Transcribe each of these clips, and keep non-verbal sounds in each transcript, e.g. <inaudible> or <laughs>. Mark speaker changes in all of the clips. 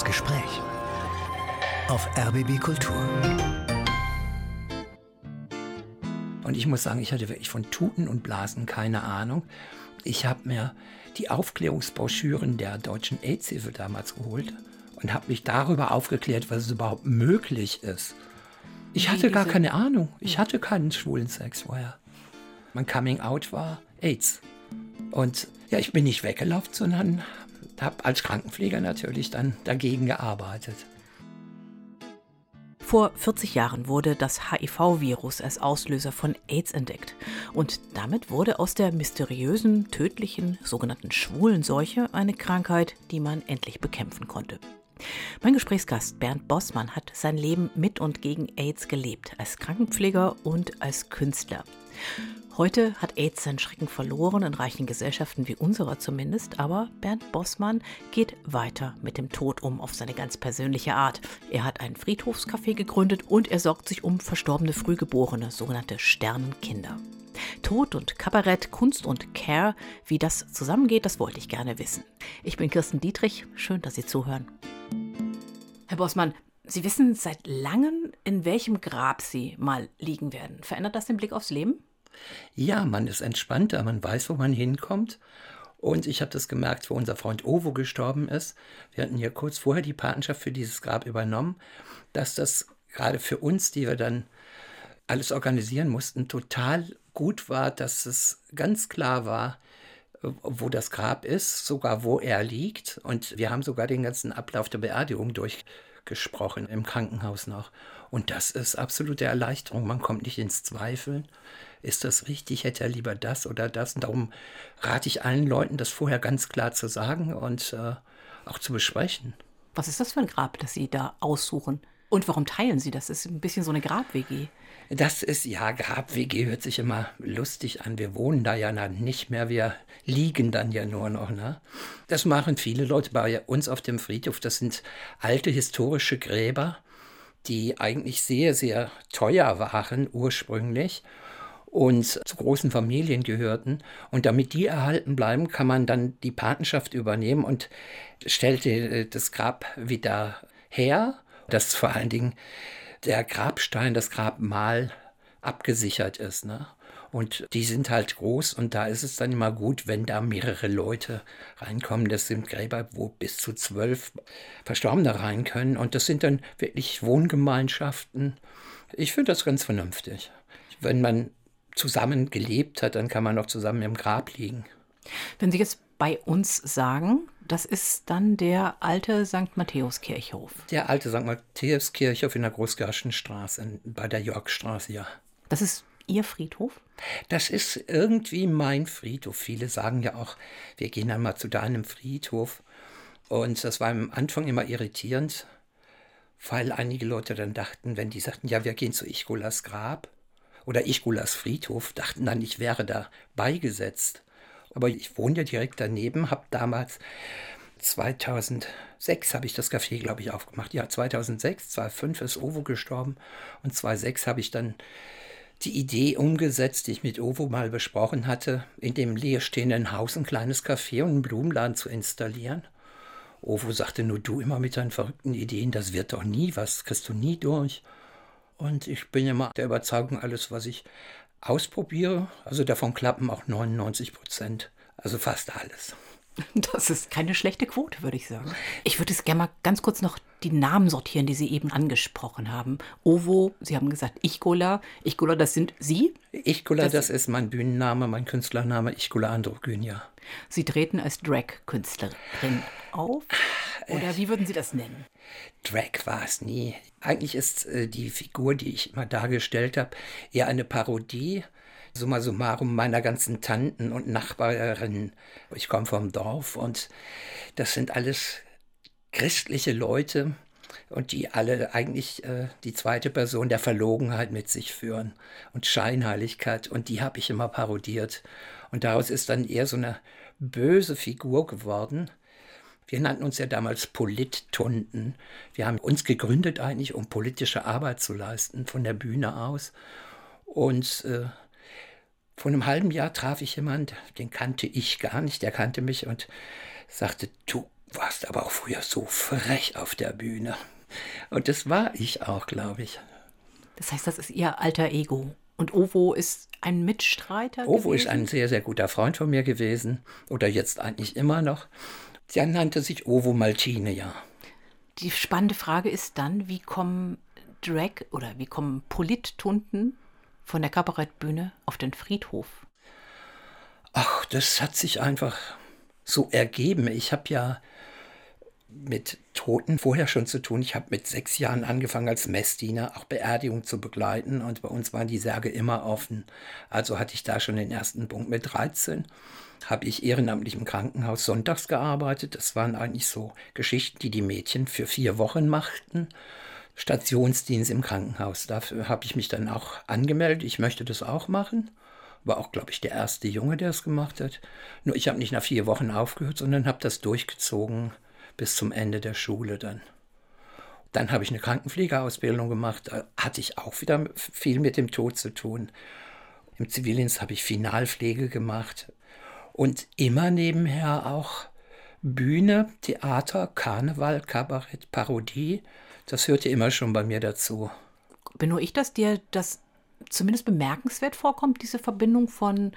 Speaker 1: Das Gespräch auf RBB Kultur.
Speaker 2: Und ich muss sagen, ich hatte wirklich von Tuten und Blasen keine Ahnung. Ich habe mir die Aufklärungsbroschüren der deutschen AIDS-Hilfe damals geholt und habe mich darüber aufgeklärt, was überhaupt möglich ist. Ich hatte gar keine Ahnung. Ich hatte keinen schwulen Sex vorher. Mein Coming Out war AIDS. Und ja, ich bin nicht weggelaufen, sondern habe als Krankenpfleger natürlich dann dagegen gearbeitet.
Speaker 3: Vor 40 Jahren wurde das HIV-Virus als Auslöser von AIDS entdeckt. Und damit wurde aus der mysteriösen, tödlichen, sogenannten schwulen Seuche eine Krankheit, die man endlich bekämpfen konnte. Mein Gesprächsgast Bernd Bossmann hat sein Leben mit und gegen AIDS gelebt, als Krankenpfleger und als Künstler. Heute hat AIDS seinen Schrecken verloren, in reichen Gesellschaften wie unserer zumindest, aber Bernd Bossmann geht weiter mit dem Tod um auf seine ganz persönliche Art. Er hat ein Friedhofscafé gegründet und er sorgt sich um verstorbene Frühgeborene, sogenannte Sternenkinder. Tod und Kabarett, Kunst und Care, wie das zusammengeht, das wollte ich gerne wissen. Ich bin Kirsten Dietrich, schön, dass Sie zuhören. Herr Bossmann, Sie wissen seit langem, in welchem Grab Sie mal liegen werden. Verändert das den Blick aufs Leben?
Speaker 2: Ja, man ist entspannter, man weiß, wo man hinkommt. Und ich habe das gemerkt, wo unser Freund Ovo gestorben ist. Wir hatten ja kurz vorher die Patenschaft für dieses Grab übernommen, dass das gerade für uns, die wir dann alles organisieren mussten, total gut war, dass es ganz klar war, wo das Grab ist, sogar wo er liegt. Und wir haben sogar den ganzen Ablauf der Beerdigung durchgesprochen im Krankenhaus noch. Und das ist absolute Erleichterung. Man kommt nicht ins Zweifeln. Ist das richtig? Hätte er lieber das oder das? Und darum rate ich allen Leuten, das vorher ganz klar zu sagen und äh, auch zu besprechen.
Speaker 3: Was ist das für ein Grab, das Sie da aussuchen? Und warum teilen Sie das? Das ist ein bisschen so eine Grab-WG.
Speaker 2: Das ist, ja, Grab-WG hört sich immer lustig an. Wir wohnen da ja nicht mehr, wir liegen dann ja nur noch. Ne? Das machen viele Leute bei uns auf dem Friedhof. Das sind alte historische Gräber, die eigentlich sehr, sehr teuer waren ursprünglich und zu großen Familien gehörten. Und damit die erhalten bleiben, kann man dann die Patenschaft übernehmen und stellte das Grab wieder her. Das vor allen Dingen der Grabstein, das Grabmal abgesichert ist. Ne? Und die sind halt groß und da ist es dann immer gut, wenn da mehrere Leute reinkommen. Das sind Gräber, wo bis zu zwölf Verstorbene rein können. Und das sind dann wirklich Wohngemeinschaften. Ich finde das ganz vernünftig. Wenn man zusammen gelebt hat, dann kann man auch zusammen im Grab liegen.
Speaker 3: Wenn Sie jetzt bei uns sagen, das ist dann der alte St. Matthäus-Kirchhof.
Speaker 2: Der alte St. Matthäus-Kirchhof in der Großgarschenstraße, bei der Yorkstraße, ja.
Speaker 3: Das ist Ihr Friedhof?
Speaker 2: Das ist irgendwie mein Friedhof. Viele sagen ja auch, wir gehen dann mal zu deinem Friedhof. Und das war am Anfang immer irritierend, weil einige Leute dann dachten, wenn die sagten, ja, wir gehen zu Ichgulas Grab oder Ichgulas Friedhof, dachten dann, ich wäre da beigesetzt. Aber ich wohne ja direkt daneben, habe damals 2006 habe ich das Café, glaube ich, aufgemacht. Ja, 2006, 2005 ist Ovo gestorben und 2006 habe ich dann die Idee umgesetzt, die ich mit Ovo mal besprochen hatte, in dem leerstehenden Haus ein kleines Café und einen Blumenladen zu installieren. Ovo sagte nur du immer mit deinen verrückten Ideen, das wird doch nie was, kriegst du nie durch. Und ich bin immer der Überzeugung, alles, was ich ausprobiere. Also davon klappen auch 99 Prozent. Also fast alles. <laughs>
Speaker 3: Das ist keine schlechte Quote, würde ich sagen. Ich würde es gerne mal ganz kurz noch die Namen sortieren, die Sie eben angesprochen haben. Ovo, Sie haben gesagt Ichgola. Ichgola, das sind Sie?
Speaker 2: Ichgola, das, das ist mein Bühnenname, mein Künstlername, Ichgola Androgynia.
Speaker 3: Sie treten als Drag-Künstlerin auf? Oder wie würden Sie das nennen?
Speaker 2: Drag war es nie. Eigentlich ist äh, die Figur, die ich immer dargestellt habe, eher eine Parodie summa summarum meiner ganzen Tanten und Nachbarinnen. Ich komme vom Dorf und das sind alles christliche Leute und die alle eigentlich äh, die zweite Person der Verlogenheit mit sich führen und Scheinheiligkeit und die habe ich immer parodiert und daraus ist dann eher so eine böse Figur geworden. Wir nannten uns ja damals Polittunden. Wir haben uns gegründet eigentlich, um politische Arbeit zu leisten von der Bühne aus. Und äh, vor einem halben Jahr traf ich jemanden, den kannte ich gar nicht, der kannte mich und sagte, du, warst aber auch früher so frech auf der Bühne. Und das war ich auch, glaube ich.
Speaker 3: Das heißt, das ist Ihr alter Ego. Und Ovo ist ein Mitstreiter?
Speaker 2: Ovo
Speaker 3: gewesen?
Speaker 2: ist ein sehr, sehr guter Freund von mir gewesen. Oder jetzt eigentlich immer noch. Der nannte sich Ovo Maltine, ja.
Speaker 3: Die spannende Frage ist dann, wie kommen Drag oder wie kommen Polittunten von der Kabarettbühne auf den Friedhof?
Speaker 2: Ach, das hat sich einfach so ergeben. Ich habe ja mit Toten vorher schon zu tun. Ich habe mit sechs Jahren angefangen als Messdiener auch Beerdigung zu begleiten und bei uns waren die Särge immer offen. Also hatte ich da schon den ersten Punkt mit 13 habe ich ehrenamtlich im Krankenhaus sonntags gearbeitet. Das waren eigentlich so Geschichten, die die Mädchen für vier Wochen machten. Stationsdienst im Krankenhaus. Dafür habe ich mich dann auch angemeldet. Ich möchte das auch machen. War auch, glaube ich, der erste Junge, der es gemacht hat. Nur ich habe nicht nach vier Wochen aufgehört, sondern habe das durchgezogen bis zum Ende der Schule dann. Dann habe ich eine Krankenpflegeausbildung gemacht. Da hatte ich auch wieder viel mit dem Tod zu tun. Im Zivildienst habe ich Finalpflege gemacht. Und immer nebenher auch Bühne, Theater, Karneval, Kabarett, Parodie. Das hörte immer schon bei mir dazu.
Speaker 3: Bin nur ich, dass dir das zumindest bemerkenswert vorkommt, diese Verbindung von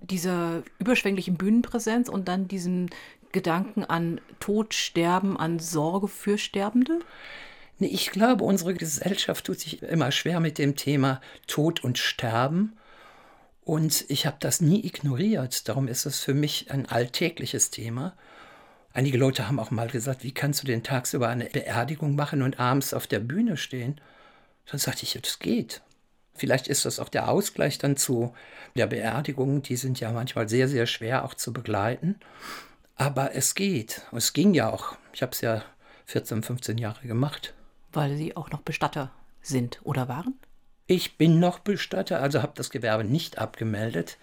Speaker 3: dieser überschwänglichen Bühnenpräsenz und dann diesem Gedanken an Tod, Sterben, an Sorge für Sterbende?
Speaker 2: Nee, ich glaube, unsere Gesellschaft tut sich immer schwer mit dem Thema Tod und Sterben. Und ich habe das nie ignoriert. Darum ist es für mich ein alltägliches Thema. Einige Leute haben auch mal gesagt, wie kannst du denn tagsüber eine Beerdigung machen und abends auf der Bühne stehen? Dann sagte ich, das geht. Vielleicht ist das auch der Ausgleich dann zu der Beerdigung. Die sind ja manchmal sehr, sehr schwer auch zu begleiten. Aber es geht. Es ging ja auch. Ich habe es ja 14, 15 Jahre gemacht.
Speaker 3: Weil Sie auch noch Bestatter sind oder waren?
Speaker 2: Ich bin noch Bestatter, also habe das Gewerbe nicht abgemeldet.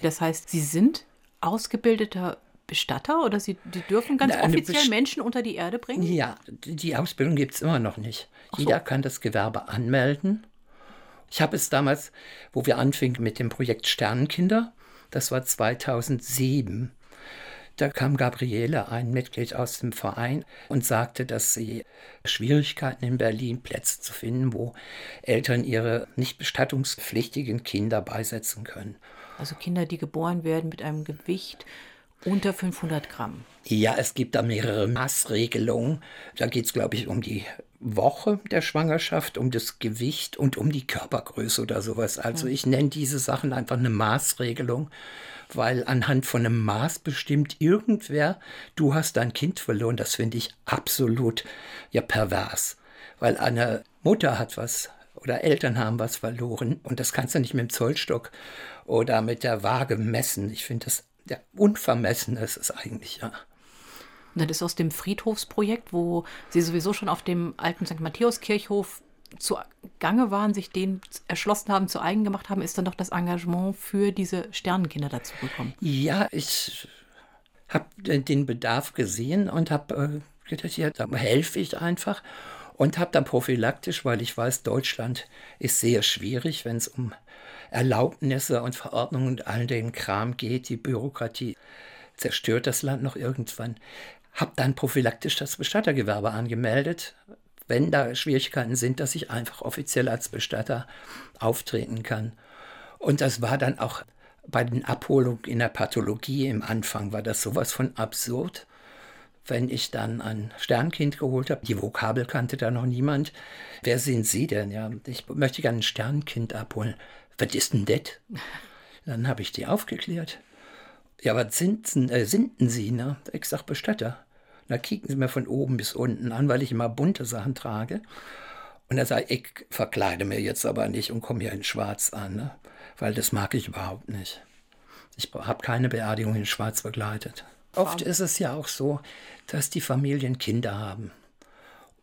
Speaker 3: Das heißt, Sie sind ausgebildeter Bestatter oder Sie die dürfen ganz Na, offiziell Best Menschen unter die Erde bringen?
Speaker 2: Ja, die Ausbildung gibt es immer noch nicht. So. Jeder kann das Gewerbe anmelden. Ich habe es damals, wo wir anfingen mit dem Projekt Sternenkinder, das war 2007, da kam Gabriele, ein Mitglied aus dem Verein, und sagte, dass sie Schwierigkeiten in Berlin Plätze zu finden, wo Eltern ihre nicht bestattungspflichtigen Kinder beisetzen können.
Speaker 3: Also Kinder, die geboren werden mit einem Gewicht unter 500 Gramm.
Speaker 2: Ja, es gibt da mehrere Maßregelungen. Da geht es, glaube ich, um die Woche der Schwangerschaft, um das Gewicht und um die Körpergröße oder sowas. Also ich nenne diese Sachen einfach eine Maßregelung weil anhand von einem Maß bestimmt irgendwer, du hast dein Kind verloren. Das finde ich absolut ja pervers, weil eine Mutter hat was oder Eltern haben was verloren und das kannst du nicht mit dem Zollstock oder mit der Waage messen. Ich finde das ja, unvermessen ist es eigentlich, ja.
Speaker 3: Und das ist aus dem Friedhofsprojekt, wo Sie sowieso schon auf dem alten St. Matthäus-Kirchhof zu Gange waren, sich den erschlossen haben, zu eigen gemacht haben, ist dann doch das Engagement für diese Sternenkinder dazu gekommen.
Speaker 2: Ja, ich habe den Bedarf gesehen und habe äh, gedacht, ja, da helfe ich einfach und habe dann prophylaktisch, weil ich weiß, Deutschland ist sehr schwierig, wenn es um Erlaubnisse und Verordnungen und all den Kram geht. Die Bürokratie zerstört das Land noch irgendwann. Habe dann prophylaktisch das Bestattergewerbe angemeldet, wenn da Schwierigkeiten sind, dass ich einfach offiziell als Bestatter auftreten kann. Und das war dann auch bei den Abholungen in der Pathologie im Anfang, war das sowas von absurd. Wenn ich dann ein Sternkind geholt habe, die Vokabel kannte da noch niemand. Wer sind Sie denn? Ja, ich möchte gerne ein Sternkind abholen. Was ist denn das? Dann habe ich die aufgeklärt. Ja, was sind, äh, sind denn Sie? Ne? Ich sag Bestatter. Da kicken sie mir von oben bis unten an, weil ich immer bunte Sachen trage. Und er sagt, ich verkleide mir jetzt aber nicht und komme hier in Schwarz an, ne? weil das mag ich überhaupt nicht. Ich habe keine Beerdigung in Schwarz begleitet. Oft ist es ja auch so, dass die Familien Kinder haben.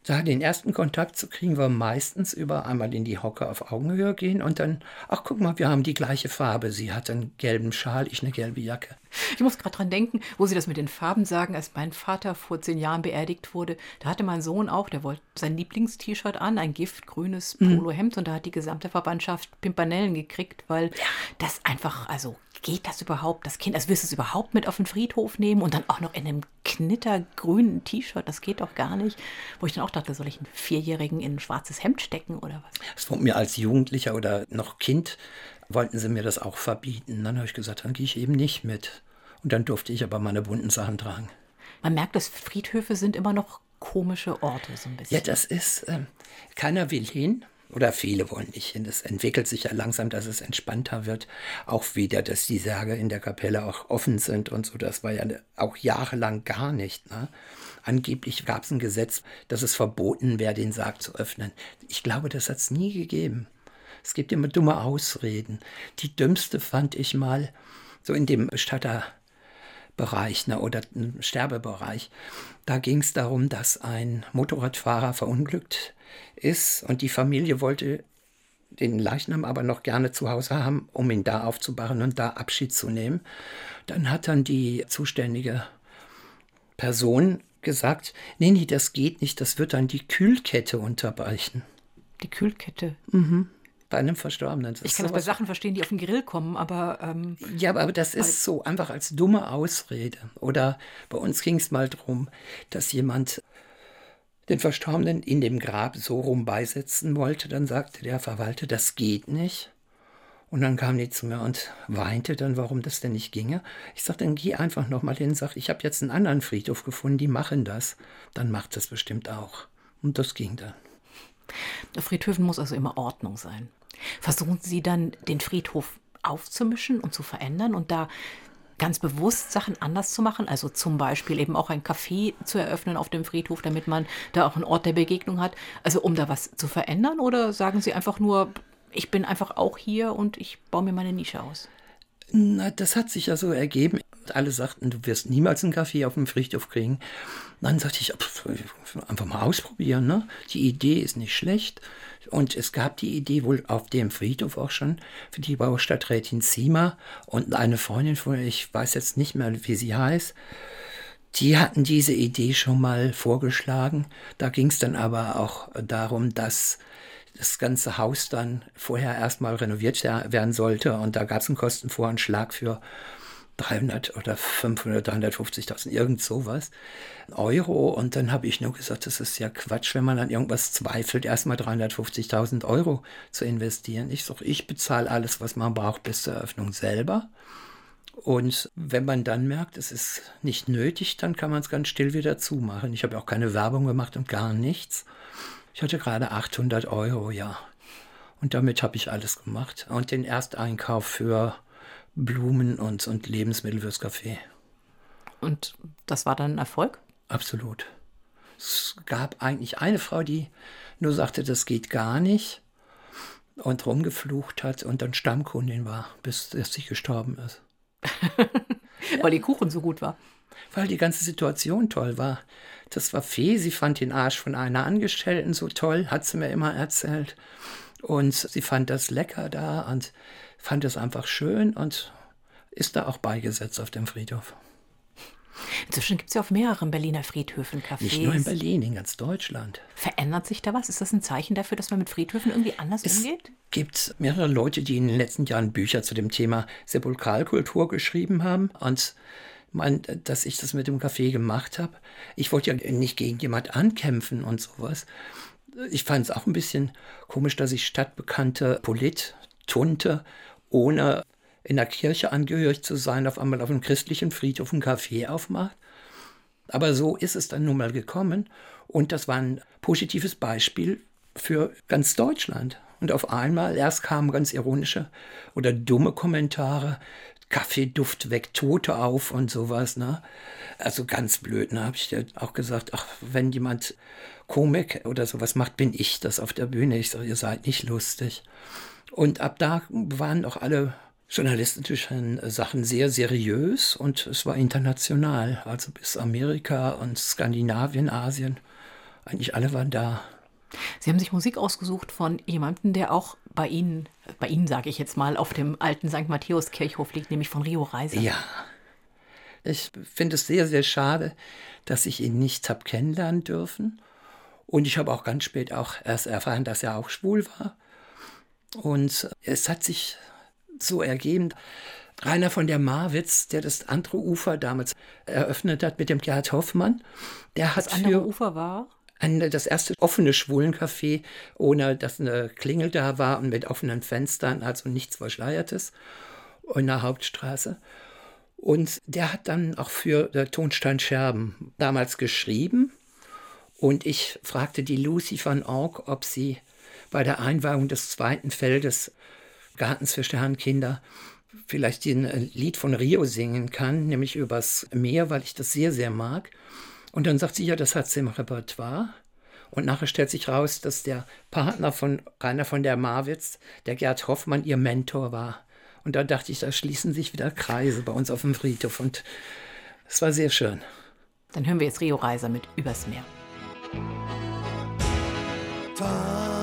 Speaker 2: Da den ersten Kontakt zu kriegen, war meistens über einmal in die Hocke auf Augenhöhe gehen und dann, ach guck mal, wir haben die gleiche Farbe. Sie hat einen gelben Schal, ich eine gelbe Jacke.
Speaker 3: Ich muss gerade dran denken, wo Sie das mit den Farben sagen, als mein Vater vor zehn Jahren beerdigt wurde, da hatte mein Sohn auch, der wollte sein Lieblingst-T-Shirt an, ein giftgrünes mhm. Polohemd und da hat die gesamte Verwandtschaft Pimpanellen gekriegt, weil das einfach, also geht das überhaupt? Das Kind, also willst du es überhaupt mit auf den Friedhof nehmen und dann auch noch in einem knittergrünen T-Shirt? Das geht doch gar nicht. Wo ich dann auch dachte, soll ich einen Vierjährigen in ein schwarzes Hemd stecken oder was?
Speaker 2: Das wurde mir als Jugendlicher oder noch Kind, wollten sie mir das auch verbieten. Dann habe ich gesagt, dann gehe ich eben nicht mit. Und dann durfte ich aber meine bunten Sachen tragen.
Speaker 3: Man merkt, dass Friedhöfe sind immer noch komische Orte, so ein bisschen.
Speaker 2: Ja, das ist, ähm, keiner will hin. Oder viele wollen nicht hin. Es entwickelt sich ja langsam, dass es entspannter wird. Auch wieder, dass die Särge in der Kapelle auch offen sind und so. Das war ja auch jahrelang gar nicht. Ne? Angeblich gab es ein Gesetz, dass es verboten wäre, den Sarg zu öffnen. Ich glaube, das hat es nie gegeben. Es gibt immer dumme Ausreden. Die dümmste fand ich mal so in dem Bestatter Bereich ne, oder Sterbebereich. Da ging es darum, dass ein Motorradfahrer verunglückt ist und die Familie wollte den Leichnam aber noch gerne zu Hause haben, um ihn da aufzubauen und da Abschied zu nehmen. Dann hat dann die zuständige Person gesagt, nee, nee, das geht nicht, das wird dann die Kühlkette unterbrechen.
Speaker 3: Die Kühlkette?
Speaker 2: Mhm bei einem Verstorbenen.
Speaker 3: Das ich kann es bei Sachen verstehen, die auf den Grill kommen, aber. Ähm,
Speaker 2: ja, aber, aber das ist so einfach als dumme Ausrede. Oder bei uns ging es mal darum, dass jemand den Verstorbenen in dem Grab so rum beisetzen wollte. Dann sagte der Verwalter, das geht nicht. Und dann kam die zu mir und weinte dann, warum das denn nicht ginge. Ich sagte, dann geh einfach nochmal hin und sag, ich habe jetzt einen anderen Friedhof gefunden, die machen das. Dann macht das bestimmt auch. Und das ging dann.
Speaker 3: Der Friedhöfen muss also immer Ordnung sein. Versuchen Sie dann, den Friedhof aufzumischen und zu verändern und da ganz bewusst Sachen anders zu machen, also zum Beispiel eben auch ein Café zu eröffnen auf dem Friedhof, damit man da auch einen Ort der Begegnung hat, also um da was zu verändern oder sagen Sie einfach nur, ich bin einfach auch hier und ich baue mir meine Nische aus?
Speaker 2: Na, das hat sich ja so ergeben. Alle sagten, du wirst niemals einen Kaffee auf dem Friedhof kriegen. Dann sagte ich, einfach mal ausprobieren. Ne? Die Idee ist nicht schlecht. Und es gab die Idee wohl auf dem Friedhof auch schon für die Baustadträtin Zima und eine Freundin von, ich weiß jetzt nicht mehr, wie sie heißt, die hatten diese Idee schon mal vorgeschlagen. Da ging es dann aber auch darum, dass das ganze Haus dann vorher erstmal renoviert werden sollte und da gab es einen Kostenvoranschlag für 300 oder 500, 350.000, irgend sowas Euro. Und dann habe ich nur gesagt, das ist ja Quatsch, wenn man an irgendwas zweifelt, erstmal 350.000 Euro zu investieren. Ich sage, ich bezahle alles, was man braucht bis zur Eröffnung selber. Und wenn man dann merkt, es ist nicht nötig, dann kann man es ganz still wieder zumachen. Ich habe auch keine Werbung gemacht und gar nichts. Ich hatte gerade 800 Euro, ja. Und damit habe ich alles gemacht. Und den Ersteinkauf für Blumen und, und Lebensmittel fürs Café.
Speaker 3: Und das war dann ein Erfolg?
Speaker 2: Absolut. Es gab eigentlich eine Frau, die nur sagte, das geht gar nicht und rumgeflucht hat und dann Stammkundin war, bis sie gestorben ist. <laughs>
Speaker 3: Weil die Kuchen so gut war.
Speaker 2: Weil die ganze Situation toll war. Das war Fee, sie fand den Arsch von einer Angestellten so toll, hat sie mir immer erzählt. Und sie fand das lecker da und fand es einfach schön und ist da auch beigesetzt auf dem Friedhof.
Speaker 3: Inzwischen gibt es ja auf mehreren Berliner Friedhöfen Cafés.
Speaker 2: Nicht nur in Berlin, in ganz Deutschland.
Speaker 3: Verändert sich da was? Ist das ein Zeichen dafür, dass man mit Friedhöfen irgendwie anders
Speaker 2: es
Speaker 3: umgeht?
Speaker 2: Es gibt mehrere Leute, die in den letzten Jahren Bücher zu dem Thema Sepulkralkultur geschrieben haben. Und mein, dass ich das mit dem Café gemacht habe. Ich wollte ja nicht gegen jemand ankämpfen und sowas. Ich fand es auch ein bisschen komisch, dass ich stadtbekannte Polit, Tunte, ohne in der Kirche angehörig zu sein, auf einmal auf einem christlichen Friedhof ein Café aufmacht. Aber so ist es dann nun mal gekommen. Und das war ein positives Beispiel für ganz Deutschland. Und auf einmal erst kamen ganz ironische oder dumme Kommentare. Kaffeeduft weckt Tote auf und sowas. Ne? Also ganz blöd. Ne? Habe ich auch gesagt, ach, wenn jemand Komik oder sowas macht, bin ich das auf der Bühne. Ich sage, ihr seid nicht lustig. Und ab da waren auch alle journalistischen Sachen sehr seriös und es war international. Also bis Amerika und Skandinavien, Asien. Eigentlich alle waren da.
Speaker 3: Sie haben sich Musik ausgesucht von jemandem, der auch bei Ihnen, bei Ihnen sage ich jetzt mal, auf dem alten St. Matthäus Kirchhof liegt, nämlich von Rio Reiser.
Speaker 2: Ja. Ich finde es sehr, sehr schade, dass ich ihn nicht habe kennenlernen dürfen. Und ich habe auch ganz spät auch erst erfahren, dass er auch schwul war. Und es hat sich so ergeben, Rainer von der Marwitz, der das andere Ufer damals eröffnet hat mit dem Gerhard Hoffmann, der hat
Speaker 3: das andere
Speaker 2: für
Speaker 3: Ufer war?
Speaker 2: Ein, das erste offene Schwulencafé, ohne dass eine Klingel da war und mit offenen Fenstern, also nichts Verschleiertes, in der Hauptstraße. Und der hat dann auch für der Tonstein Scherben damals geschrieben. Und ich fragte die Lucy van Org, ob sie bei der Einweihung des zweiten Feldes Gartens für Sternkinder vielleicht ein Lied von Rio singen kann, nämlich übers Meer, weil ich das sehr, sehr mag. Und dann sagt sie, ja, das hat sie im Repertoire. Und nachher stellt sich raus, dass der Partner von Rainer von der Marwitz, der Gerd Hoffmann, ihr Mentor war. Und da dachte ich, da schließen sich wieder Kreise bei uns auf dem Friedhof. Und es war sehr schön.
Speaker 3: Dann hören wir jetzt Rio Reiser mit Übers Meer.
Speaker 4: Tag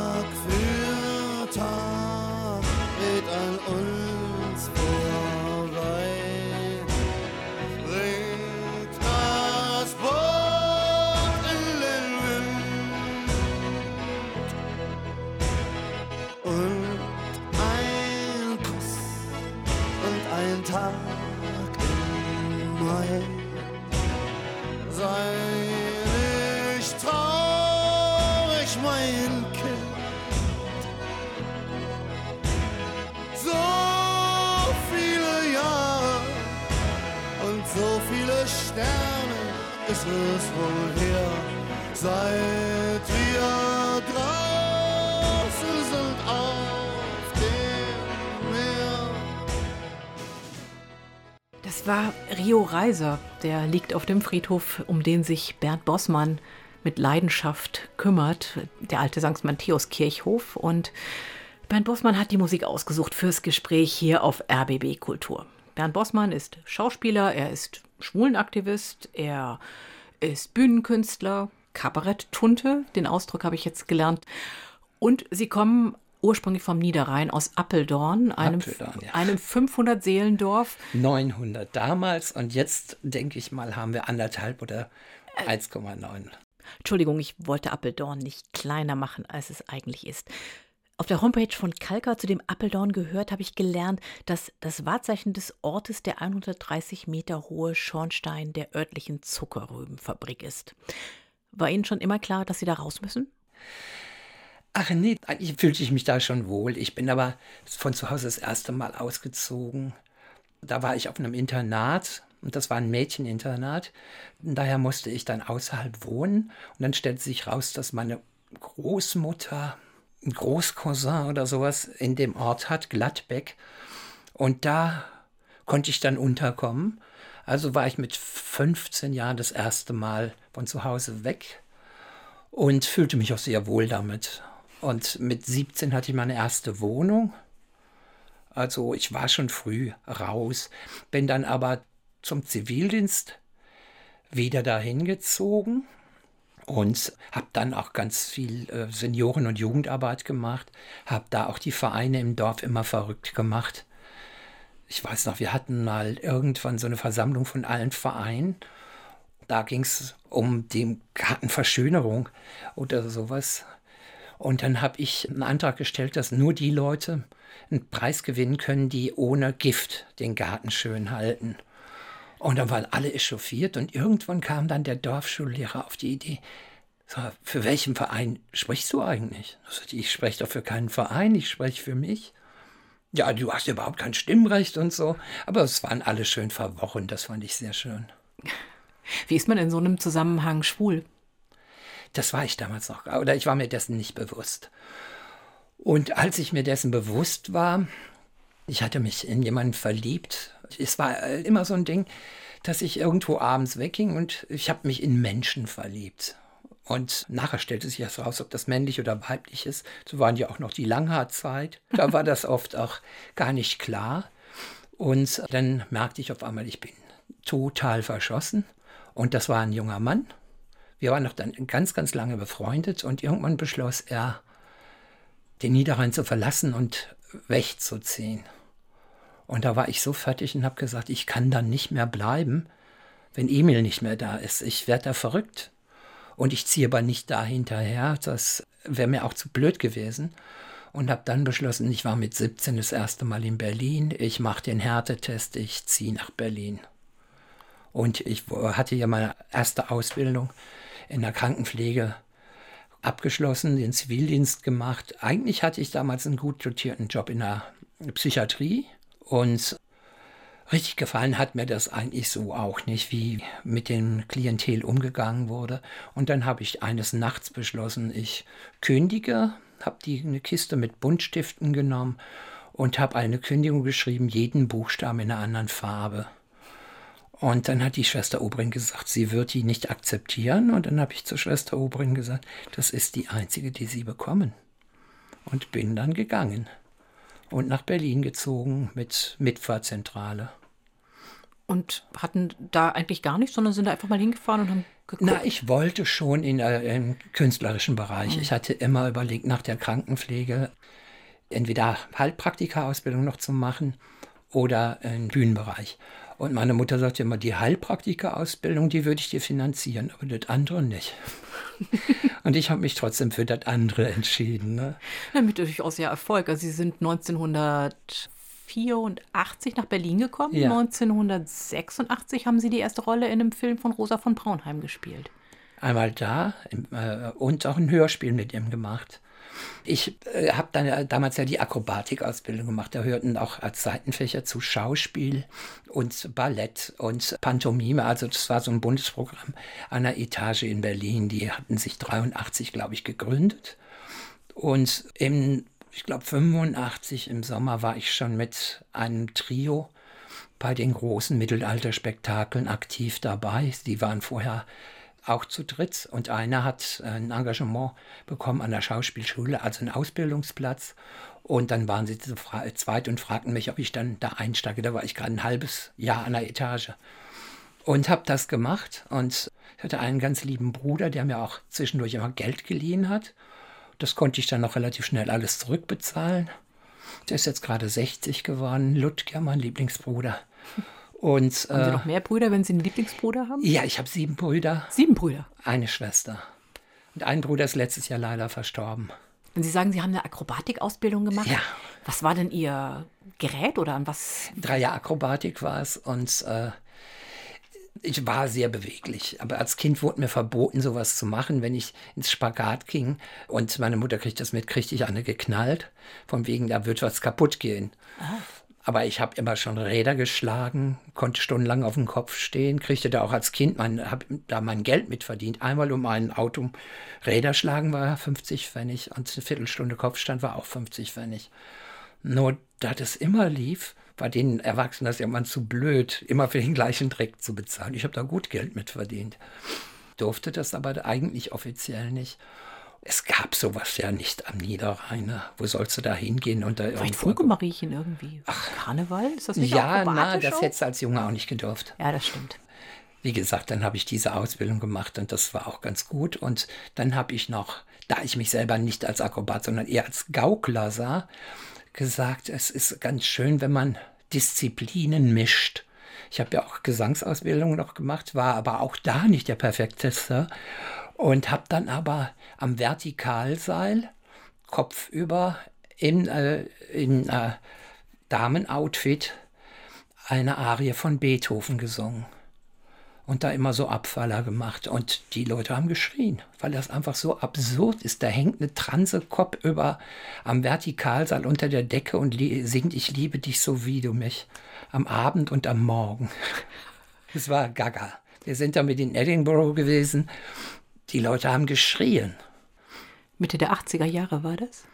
Speaker 4: viele Sterne ist es wohl her, seit wir draußen sind auf dem Meer.
Speaker 3: Das war Rio Reiser, der liegt auf dem Friedhof, um den sich Bernd Bossmann mit Leidenschaft kümmert, der alte St. Matthäus Kirchhof. Und Bernd Bossmann hat die Musik ausgesucht fürs Gespräch hier auf RBB Kultur. Bernd Bossmann ist Schauspieler, er ist Schwulenaktivist, er ist Bühnenkünstler, Kabarett-Tunte, den Ausdruck habe ich jetzt gelernt. Und sie kommen ursprünglich vom Niederrhein aus Appeldorn, einem,
Speaker 2: Appeldorn, ja.
Speaker 3: einem 500-Seelendorf.
Speaker 2: 900 damals und jetzt, denke ich mal, haben wir anderthalb oder 1,9.
Speaker 3: Entschuldigung, ich wollte Appeldorn nicht kleiner machen, als es eigentlich ist. Auf der Homepage von Kalka zu dem Appeldorn gehört, habe ich gelernt, dass das Wahrzeichen des Ortes der 130 Meter hohe Schornstein der örtlichen Zuckerrübenfabrik ist. War Ihnen schon immer klar, dass Sie da raus müssen?
Speaker 2: Ach nee, eigentlich fühlte ich mich da schon wohl. Ich bin aber von zu Hause das erste Mal ausgezogen. Da war ich auf einem Internat und das war ein Mädcheninternat. Daher musste ich dann außerhalb wohnen. Und dann stellte sich raus, dass meine Großmutter Großcousin oder sowas in dem Ort hat, Gladbeck. Und da konnte ich dann unterkommen. Also war ich mit 15 Jahren das erste Mal von zu Hause weg und fühlte mich auch sehr wohl damit. Und mit 17 hatte ich meine erste Wohnung. Also ich war schon früh raus, bin dann aber zum Zivildienst wieder dahin gezogen und habe dann auch ganz viel äh, Senioren- und Jugendarbeit gemacht, habe da auch die Vereine im Dorf immer verrückt gemacht. Ich weiß noch, wir hatten mal irgendwann so eine Versammlung von allen Vereinen. Da ging es um die Gartenverschönerung oder sowas. Und dann habe ich einen Antrag gestellt, dass nur die Leute einen Preis gewinnen können, die ohne Gift den Garten schön halten. Und dann waren alle echauffiert und irgendwann kam dann der Dorfschullehrer auf die Idee, sag, für welchen Verein sprichst du eigentlich? Ich spreche doch für keinen Verein, ich spreche für mich. Ja, du hast überhaupt kein Stimmrecht und so. Aber es waren alle schön verworren, das fand ich sehr schön. <laughs>
Speaker 3: Wie ist man in so einem Zusammenhang schwul?
Speaker 2: Das war ich damals noch, oder ich war mir dessen nicht bewusst. Und als ich mir dessen bewusst war, ich hatte mich in jemanden verliebt. Es war äh, immer so ein Ding, dass ich irgendwo abends wegging und ich habe mich in Menschen verliebt. Und nachher stellte sich erst raus, ob das männlich oder weiblich ist. So waren ja auch noch die Langhaarzeit. Da war das oft auch gar nicht klar. Und dann merkte ich auf einmal, ich bin total verschossen. Und das war ein junger Mann. Wir waren noch dann ganz, ganz lange befreundet und irgendwann beschloss er, den Niederrhein zu verlassen und wegzuziehen. Und da war ich so fertig und habe gesagt, ich kann da nicht mehr bleiben. wenn Emil nicht mehr da ist. Ich werde da verrückt. Und ich ziehe aber nicht da hinterher. Das wäre mir auch zu blöd gewesen. Und habe dann beschlossen, ich war mit 17 das erste Mal in Berlin. Ich mache den Härtetest, ich ziehe nach Berlin. Und ich hatte ja meine erste Ausbildung in der Krankenpflege abgeschlossen, den Zivildienst gemacht. Eigentlich hatte ich damals einen gut dotierten Job in der Psychiatrie und richtig gefallen hat mir das eigentlich so auch nicht, wie mit dem Klientel umgegangen wurde. Und dann habe ich eines Nachts beschlossen, ich kündige, habe die eine Kiste mit Buntstiften genommen und habe eine Kündigung geschrieben, jeden Buchstaben in einer anderen Farbe. Und dann hat die Schwester Obrin gesagt, sie wird die nicht akzeptieren. Und dann habe ich zur Schwester Obrin gesagt, das ist die einzige, die sie bekommen. Und bin dann gegangen und nach Berlin gezogen mit Mitfahrzentrale.
Speaker 3: Und hatten da eigentlich gar nichts, sondern sind da einfach mal hingefahren und haben geguckt?
Speaker 2: Na, ich wollte schon in, äh, im künstlerischen Bereich. Mhm. Ich hatte immer überlegt, nach der Krankenpflege entweder Heilpraktika-Ausbildung noch zu machen oder im Bühnenbereich. Und meine Mutter sagte immer, die Heilpraktika-Ausbildung, die würde ich dir finanzieren, aber das andere nicht. <laughs> und ich habe mich trotzdem für das andere entschieden. Ne?
Speaker 3: Damit durchaus ja Erfolg. Also Sie sind 1984 nach Berlin gekommen. Ja. 1986 haben Sie die erste Rolle in einem Film von Rosa von Braunheim gespielt.
Speaker 2: Einmal da äh, und auch ein Hörspiel mit ihm gemacht. Ich äh, habe dann damals ja die Akrobatikausbildung gemacht. Da hörten auch als Seitenfächer zu Schauspiel und Ballett und Pantomime. Also das war so ein Bundesprogramm der Etage in Berlin. Die hatten sich 83, glaube ich, gegründet. Und im, ich glaube, 85 im Sommer war ich schon mit einem Trio bei den großen Mittelalterspektakeln aktiv dabei. Die waren vorher auch zu dritt. Und einer hat ein Engagement bekommen an der Schauspielschule, also einen Ausbildungsplatz. Und dann waren sie zu zweit und fragten mich, ob ich dann da einsteige. Da war ich gerade ein halbes Jahr an der Etage. Und habe das gemacht. Und ich hatte einen ganz lieben Bruder, der mir auch zwischendurch immer Geld geliehen hat. Das konnte ich dann noch relativ schnell alles zurückbezahlen. Der ist jetzt gerade 60 geworden. Ludger, mein Lieblingsbruder.
Speaker 3: Und, haben Sie äh, noch mehr Brüder, wenn Sie einen Lieblingsbruder haben?
Speaker 2: Ja, ich habe sieben Brüder.
Speaker 3: Sieben Brüder?
Speaker 2: Eine Schwester. Und ein Bruder ist letztes Jahr leider verstorben.
Speaker 3: Wenn Sie sagen, Sie haben eine Akrobatikausbildung gemacht,
Speaker 2: ja.
Speaker 3: was war denn Ihr Gerät oder an was?
Speaker 2: Drei Jahre Akrobatik war es und äh, ich war sehr beweglich. Aber als Kind wurde mir verboten, sowas zu machen, wenn ich ins Spagat ging. Und meine Mutter kriegt das mit, kriegte ich eine geknallt. Von wegen, da wird was kaputt gehen. Ah. Aber ich habe immer schon Räder geschlagen, konnte stundenlang auf dem Kopf stehen, kriegte da auch als Kind mein, hab da mein Geld mitverdient. Einmal um ein Auto Räder schlagen war 50 Pfennig und eine Viertelstunde Kopfstand war auch 50 Pfennig. Nur da das immer lief, war den Erwachsenen das irgendwann zu blöd, immer für den gleichen Dreck zu bezahlen. Ich habe da gut Geld mitverdient. Durfte das aber eigentlich offiziell nicht. Es gab sowas ja nicht am Niederrhein. Wo sollst du da hingehen? Und da
Speaker 3: Vielleicht Funkemariechen irgendwie. Ach, Karneval? Ist das nicht
Speaker 2: Ja, na, das hättest du als Junge auch nicht gedurft.
Speaker 3: Ja, das stimmt.
Speaker 2: Wie gesagt, dann habe ich diese Ausbildung gemacht und das war auch ganz gut. Und dann habe ich noch, da ich mich selber nicht als Akrobat, sondern eher als Gaukler sah, gesagt, es ist ganz schön, wenn man Disziplinen mischt. Ich habe ja auch Gesangsausbildung noch gemacht, war aber auch da nicht der perfekteste und habe dann aber am Vertikalseil kopfüber in, äh, in äh, Damenoutfit eine Arie von Beethoven gesungen und da immer so Abfaller gemacht. Und die Leute haben geschrien, weil das einfach so absurd ist. Da hängt eine Transe kopfüber am Vertikalsaal unter der Decke und singt Ich liebe dich so wie du mich am Abend und am Morgen. <laughs> Es war gaga. Wir sind da mit in Edinburgh gewesen die Leute haben geschrien.
Speaker 3: Mitte der 80er Jahre war das?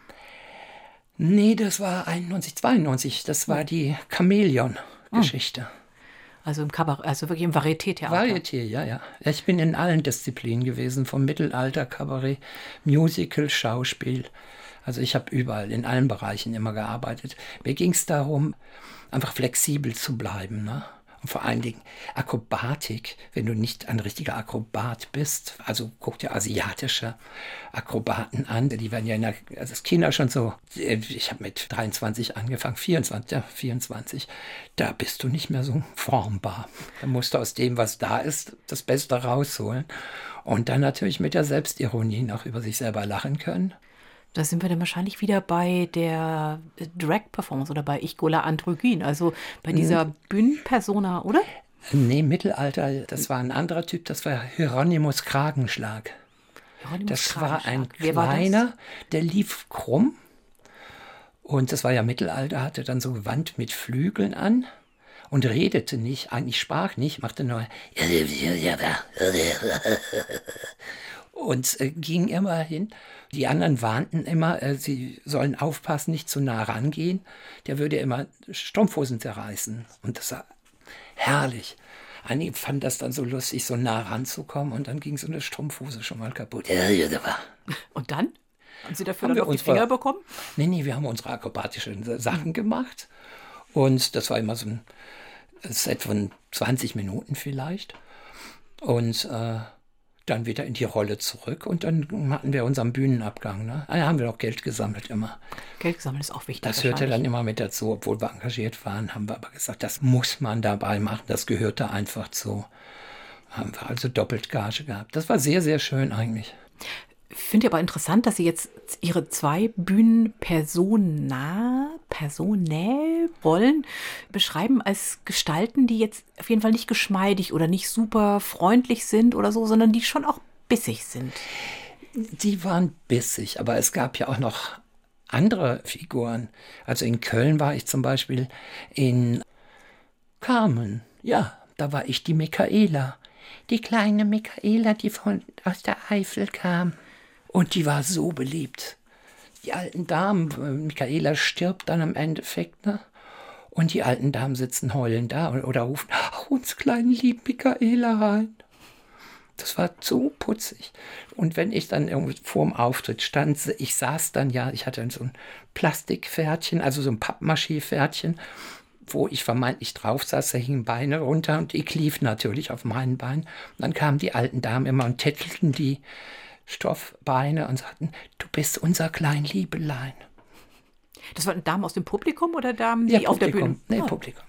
Speaker 2: Nee, das war 91, 92. Das war die Chamäleon-Geschichte.
Speaker 3: Also im Kabarett, also wirklich im Varieté-Theater.
Speaker 2: Varieté, ja, ja. Ich bin in allen Disziplinen gewesen, vom Mittelalter, Kabarett, Musical, Schauspiel. Also ich habe überall, in allen Bereichen immer gearbeitet. Mir ging es darum, einfach flexibel zu bleiben. Ne? Und vor allen Dingen Akrobatik, wenn du nicht ein richtiger Akrobat bist, also guck dir asiatische Akrobaten an, die werden ja in der, also das Kinder schon so, ich habe mit 23 angefangen, 24, ja, 24, da bist du nicht mehr so formbar. Da musst du aus dem, was da ist, das Beste rausholen. Und dann natürlich mit der Selbstironie noch über sich selber lachen können.
Speaker 3: Da sind wir dann wahrscheinlich wieder bei der Drag-Performance oder bei Ich Gola Androgyn, also bei dieser hm. Bühnenpersona, oder?
Speaker 2: Nee, Mittelalter, das war ein anderer Typ, das war Hieronymus Kragenschlag. Hieronymus das Kragenschlag. war ein Wer kleiner, war der lief krumm. Und das war ja Mittelalter, hatte dann so Gewand mit Flügeln an und redete nicht, eigentlich sprach nicht, machte nur und äh, ging immer hin. Die anderen warnten immer, äh, sie sollen aufpassen, nicht zu nah rangehen. Der würde immer Strumpfhosen zerreißen. Und das war herrlich. Einige fanden das dann so lustig, so nah ranzukommen und dann ging so eine Strumpfhose schon mal kaputt.
Speaker 3: Und dann? Haben Sie dafür haben dann auf die Finger bekommen?
Speaker 2: Nee, nee, wir haben unsere akrobatischen Sachen gemacht. Und das war immer so ein Set von 20 Minuten vielleicht. Und äh, dann wieder in die Rolle zurück und dann hatten wir unseren Bühnenabgang. Ne? Da haben wir noch Geld gesammelt immer.
Speaker 3: Geld gesammelt ist auch wichtig.
Speaker 2: Das hörte dann immer mit dazu, obwohl wir engagiert waren, haben wir aber gesagt, das muss man dabei machen, das gehörte einfach zu. Haben wir also doppelt Gage gehabt. Das war sehr, sehr schön eigentlich.
Speaker 3: Finde aber interessant, dass Sie jetzt Ihre zwei Bühnen persona, personell wollen, beschreiben als Gestalten, die jetzt auf jeden Fall nicht geschmeidig oder nicht super freundlich sind oder so, sondern die schon auch bissig sind.
Speaker 2: Die waren bissig, aber es gab ja auch noch andere Figuren. Also in Köln war ich zum Beispiel in Carmen. Ja, da war ich die Michaela. Die kleine Michaela, die von, aus der Eifel kam. Und die war so beliebt. Die alten Damen, äh, Michaela stirbt dann im Endeffekt, ne? Und die alten Damen sitzen heulend da oder rufen, ach, uns kleinen lieb Michaela rein. Das war so putzig. Und wenn ich dann irgendwie vor dem Auftritt stand, ich saß dann ja, ich hatte so ein Plastikpferdchen, also so ein Pappmaché-Pferdchen, wo ich vermeintlich drauf saß, da hingen Beine runter und ich lief natürlich auf meinen Beinen. Und dann kamen die alten Damen immer und tätschelten die Stoffbeine und sagten, du bist unser klein Liebelein.
Speaker 3: Das waren Damen aus dem Publikum oder Damen, die ja, auf der Bühne?
Speaker 2: Nee, ah. Publikum.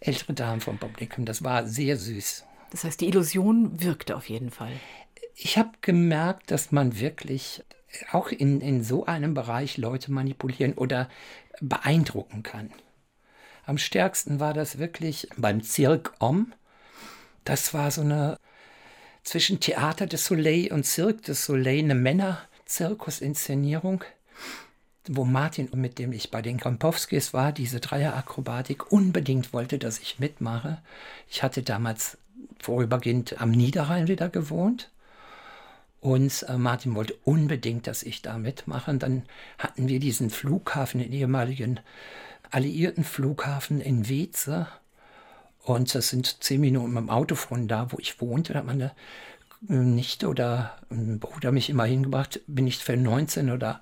Speaker 2: Ältere Damen vom Publikum. Das war sehr süß.
Speaker 3: Das heißt, die Illusion wirkte auf jeden Fall.
Speaker 2: Ich habe gemerkt, dass man wirklich auch in, in so einem Bereich Leute manipulieren oder beeindrucken kann. Am stärksten war das wirklich beim Cirque Om. Das war so eine zwischen Theater des Soleil und Cirque des Soleil eine Männer-Zirkusinszenierung, wo Martin, mit dem ich bei den Kampowskis war, diese Dreierakrobatik, unbedingt wollte, dass ich mitmache. Ich hatte damals vorübergehend am Niederrhein wieder gewohnt. Und äh, Martin wollte unbedingt, dass ich da mitmache. Und dann hatten wir diesen Flughafen, den ehemaligen alliierten Flughafen in Weze. Und das sind zehn Minuten mit dem Auto von da, wo ich wohnte. Da hat meine äh, Nichte oder ein Bruder mich immer hingebracht. Bin ich für 19 oder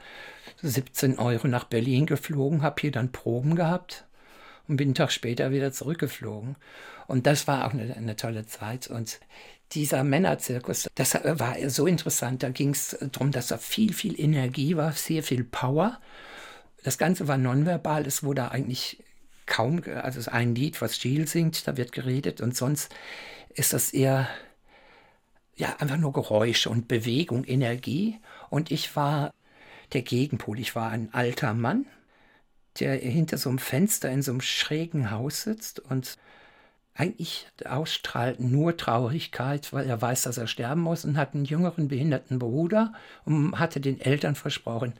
Speaker 2: 17 Euro nach Berlin geflogen, habe hier dann Proben gehabt und bin einen Tag später wieder zurückgeflogen. Und das war auch eine, eine tolle Zeit. Und dieser Männerzirkus, das war so interessant. Da ging es darum, dass da viel, viel Energie war, sehr viel Power. Das Ganze war nonverbal. Es wurde eigentlich kaum, also ein Lied, was Jill singt, da wird geredet und sonst ist das eher ja einfach nur Geräusche und Bewegung, Energie. Und ich war der Gegenpol. Ich war ein alter Mann, der hinter so einem Fenster in so einem schrägen Haus sitzt und eigentlich ausstrahlt nur Traurigkeit, weil er weiß, dass er sterben muss und hat einen jüngeren behinderten Bruder und hatte den Eltern versprochen,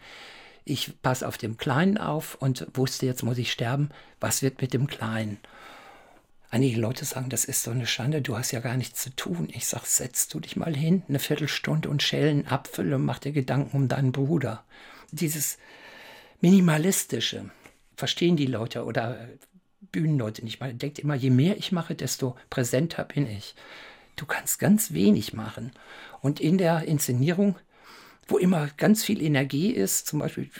Speaker 2: ich passe auf dem Kleinen auf und wusste, jetzt muss ich sterben. Was wird mit dem Kleinen? Einige Leute sagen, das ist so eine Schande, du hast ja gar nichts zu tun. Ich sage, setz du dich mal hin, eine Viertelstunde und schälen Apfel und mach dir Gedanken um deinen Bruder. Dieses Minimalistische verstehen die Leute oder Bühnenleute nicht. Man denkt immer, je mehr ich mache, desto präsenter bin ich. Du kannst ganz wenig machen. Und in der Inszenierung wo immer ganz viel Energie ist, zum Beispiel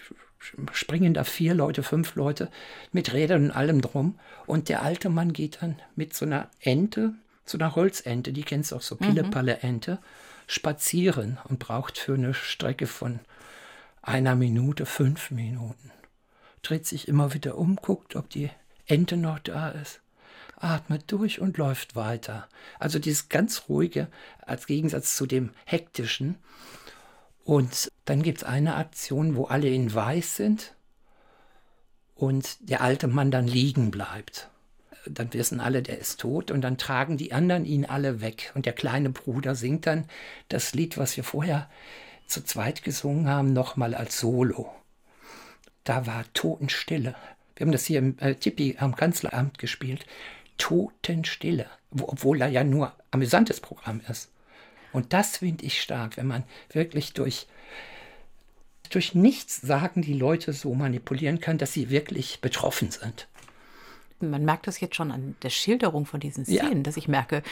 Speaker 2: springen da vier Leute, fünf Leute mit Rädern und allem drum. Und der alte Mann geht dann mit so einer Ente, so einer Holzente, die kennst du auch so, Pille-Palle-Ente, spazieren und braucht für eine Strecke von einer Minute fünf Minuten. Dreht sich immer wieder um, guckt, ob die Ente noch da ist atmet durch und läuft weiter. Also dieses ganz ruhige als Gegensatz zu dem hektischen. Und dann gibt es eine Aktion, wo alle in weiß sind und der alte Mann dann liegen bleibt. Dann wissen alle, der ist tot und dann tragen die anderen ihn alle weg. Und der kleine Bruder singt dann das Lied, was wir vorher zu zweit gesungen haben, nochmal als Solo. Da war Totenstille. Wir haben das hier im äh, Tippi am Kanzleramt gespielt. Totenstille, obwohl da ja nur amüsantes Programm ist. Und das finde ich stark, wenn man wirklich durch, durch nichts sagen die Leute so manipulieren kann, dass sie wirklich betroffen sind.
Speaker 3: Man merkt das jetzt schon an der Schilderung von diesen Szenen, ja. dass ich merke,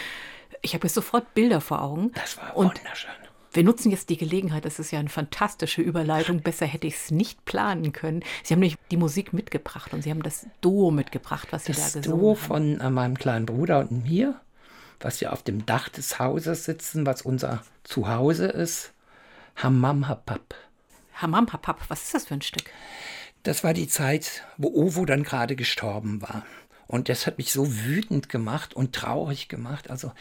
Speaker 3: ich habe jetzt sofort Bilder vor Augen.
Speaker 2: Das war wunderschön.
Speaker 3: Wir nutzen jetzt die Gelegenheit, das ist ja eine fantastische Überleitung. Besser hätte ich es nicht planen können. Sie haben nämlich die Musik mitgebracht und Sie haben das Duo mitgebracht, was Sie
Speaker 2: das
Speaker 3: da
Speaker 2: gesungen
Speaker 3: Duo
Speaker 2: haben. von äh, meinem kleinen Bruder und mir, was wir auf dem Dach des Hauses sitzen, was unser Zuhause ist. Hammam Hapap.
Speaker 3: Hammam Hapap, was ist das für ein Stück?
Speaker 2: Das war die Zeit, wo Ovo dann gerade gestorben war. Und das hat mich so wütend gemacht und traurig gemacht. Also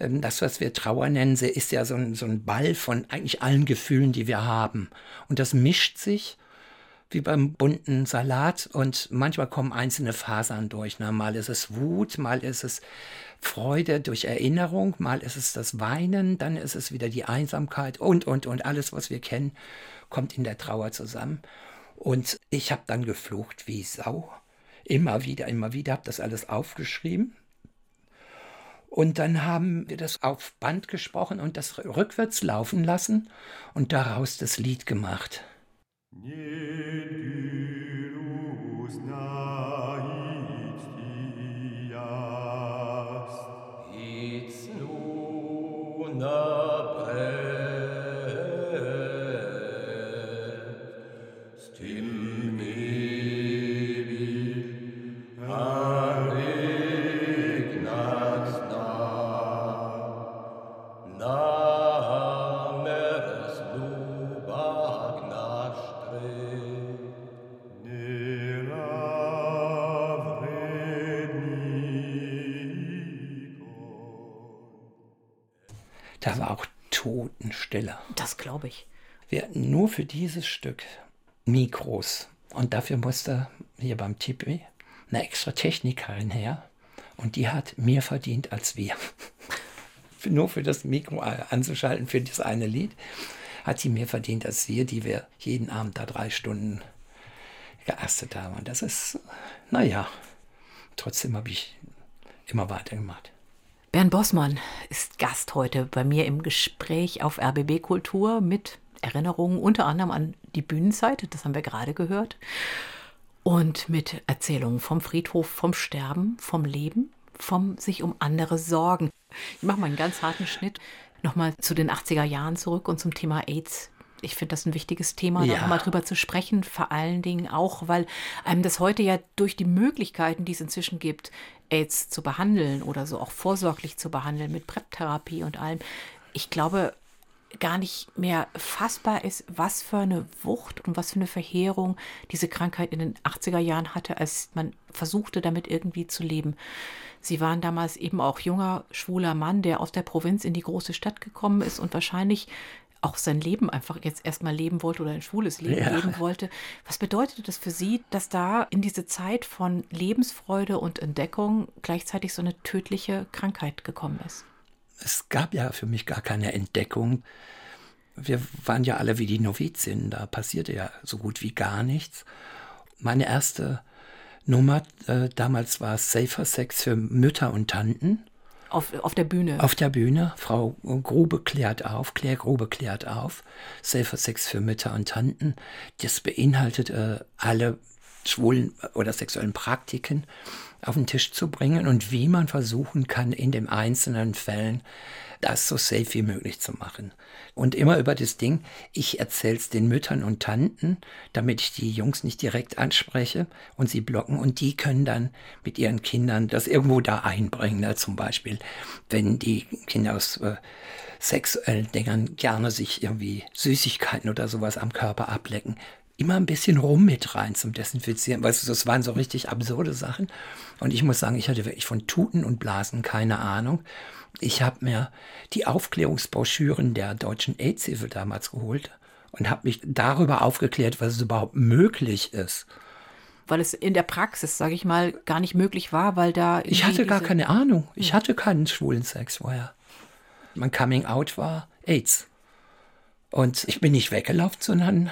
Speaker 2: ähm, das, was wir Trauer nennen, ist ja so ein, so ein Ball von eigentlich allen Gefühlen, die wir haben. Und das mischt sich wie beim bunten Salat und manchmal kommen einzelne Fasern durch. Ne? Mal ist es Wut, mal ist es Freude durch Erinnerung, mal ist es das Weinen, dann ist es wieder die Einsamkeit und, und, und alles, was wir kennen, kommt in der Trauer zusammen. Und ich habe dann geflucht wie Sau Immer wieder, immer wieder, habe das alles aufgeschrieben. Und dann haben wir das auf Band gesprochen und das rückwärts laufen lassen und daraus das Lied gemacht. Da
Speaker 3: Glaube ich.
Speaker 2: Wir hatten nur für dieses Stück Mikros. Und dafür musste hier beim Tipi eine extra Technikerin her. Und die hat mehr verdient als wir. <laughs> nur für das Mikro anzuschalten, für das eine Lied, hat sie mehr verdient als wir, die wir jeden Abend da drei Stunden geastet haben. Und das ist, naja, trotzdem habe ich immer weitergemacht.
Speaker 3: Bernd Bossmann ist Gast heute bei mir im Gespräch auf RBB Kultur mit Erinnerungen unter anderem an die Bühnenzeit, das haben wir gerade gehört, und mit Erzählungen vom Friedhof, vom Sterben, vom Leben, vom sich um andere sorgen. Ich mache mal einen ganz harten Schnitt nochmal zu den 80er Jahren zurück und zum Thema AIDS ich finde das ein wichtiges Thema, ja. da mal drüber zu sprechen. Vor allen Dingen auch, weil einem das heute ja durch die Möglichkeiten, die es inzwischen gibt, AIDS zu behandeln oder so auch vorsorglich zu behandeln mit PrEP-Therapie und allem, ich glaube, gar nicht mehr fassbar ist, was für eine Wucht und was für eine Verheerung diese Krankheit in den 80er Jahren hatte, als man versuchte, damit irgendwie zu leben. Sie waren damals eben auch junger, schwuler Mann, der aus der Provinz in die große Stadt gekommen ist und wahrscheinlich auch sein Leben einfach jetzt erstmal leben wollte oder ein schwules Leben ja. leben wollte. Was bedeutet das für Sie, dass da in diese Zeit von Lebensfreude und Entdeckung gleichzeitig so eine tödliche Krankheit gekommen ist?
Speaker 2: Es gab ja für mich gar keine Entdeckung. Wir waren ja alle wie die Novizien, da passierte ja so gut wie gar nichts. Meine erste Nummer äh, damals war Safer Sex für Mütter und Tanten.
Speaker 3: Auf, auf der Bühne.
Speaker 2: Auf der Bühne. Frau Grube klärt auf, Claire Grube klärt auf. Safer Sex für Mütter und Tanten. Das beinhaltet äh, alle schwulen oder sexuellen Praktiken auf den Tisch zu bringen und wie man versuchen kann, in den einzelnen Fällen das so safe wie möglich zu machen. Und immer über das Ding, ich erzähle es den Müttern und Tanten, damit ich die Jungs nicht direkt anspreche und sie blocken und die können dann mit ihren Kindern das irgendwo da einbringen. Ne? Zum Beispiel, wenn die Kinder aus äh, sexuellen Dingern gerne sich irgendwie Süßigkeiten oder sowas am Körper ablecken, immer ein bisschen rum mit rein zum Desinfizieren. Weißt du, das waren so richtig absurde Sachen. Und ich muss sagen, ich hatte wirklich von Tuten und Blasen keine Ahnung. Ich habe mir die Aufklärungsbroschüren der deutschen AIDS-Hilfe damals geholt und habe mich darüber aufgeklärt, was es überhaupt möglich ist.
Speaker 3: Weil es in der Praxis, sage ich mal, gar nicht möglich war, weil da.
Speaker 2: Ich hatte gar keine Ahnung. Ich hatte keinen schwulen Sex vorher. Mein Coming Out war AIDS. Und ich bin nicht weggelaufen, sondern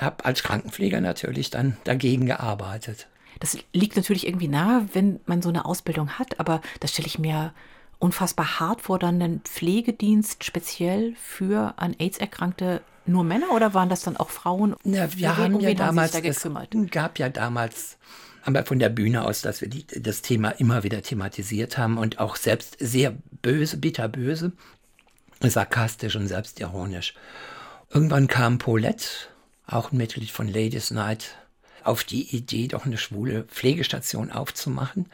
Speaker 2: habe als Krankenpfleger natürlich dann dagegen gearbeitet.
Speaker 3: Das liegt natürlich irgendwie nahe, wenn man so eine Ausbildung hat, aber das stelle ich mir unfassbar hart vor, dann einen Pflegedienst speziell für an AIDS erkrankte nur Männer oder waren das dann auch Frauen?
Speaker 2: Ja, wir haben um ja damals, haben da es gab ja damals aber von der Bühne aus, dass wir die, das Thema immer wieder thematisiert haben und auch selbst sehr böse, bitterböse, sarkastisch und selbstironisch. Irgendwann kam Paulette auch ein Mitglied von Ladies Night, auf die Idee, doch eine schwule Pflegestation aufzumachen.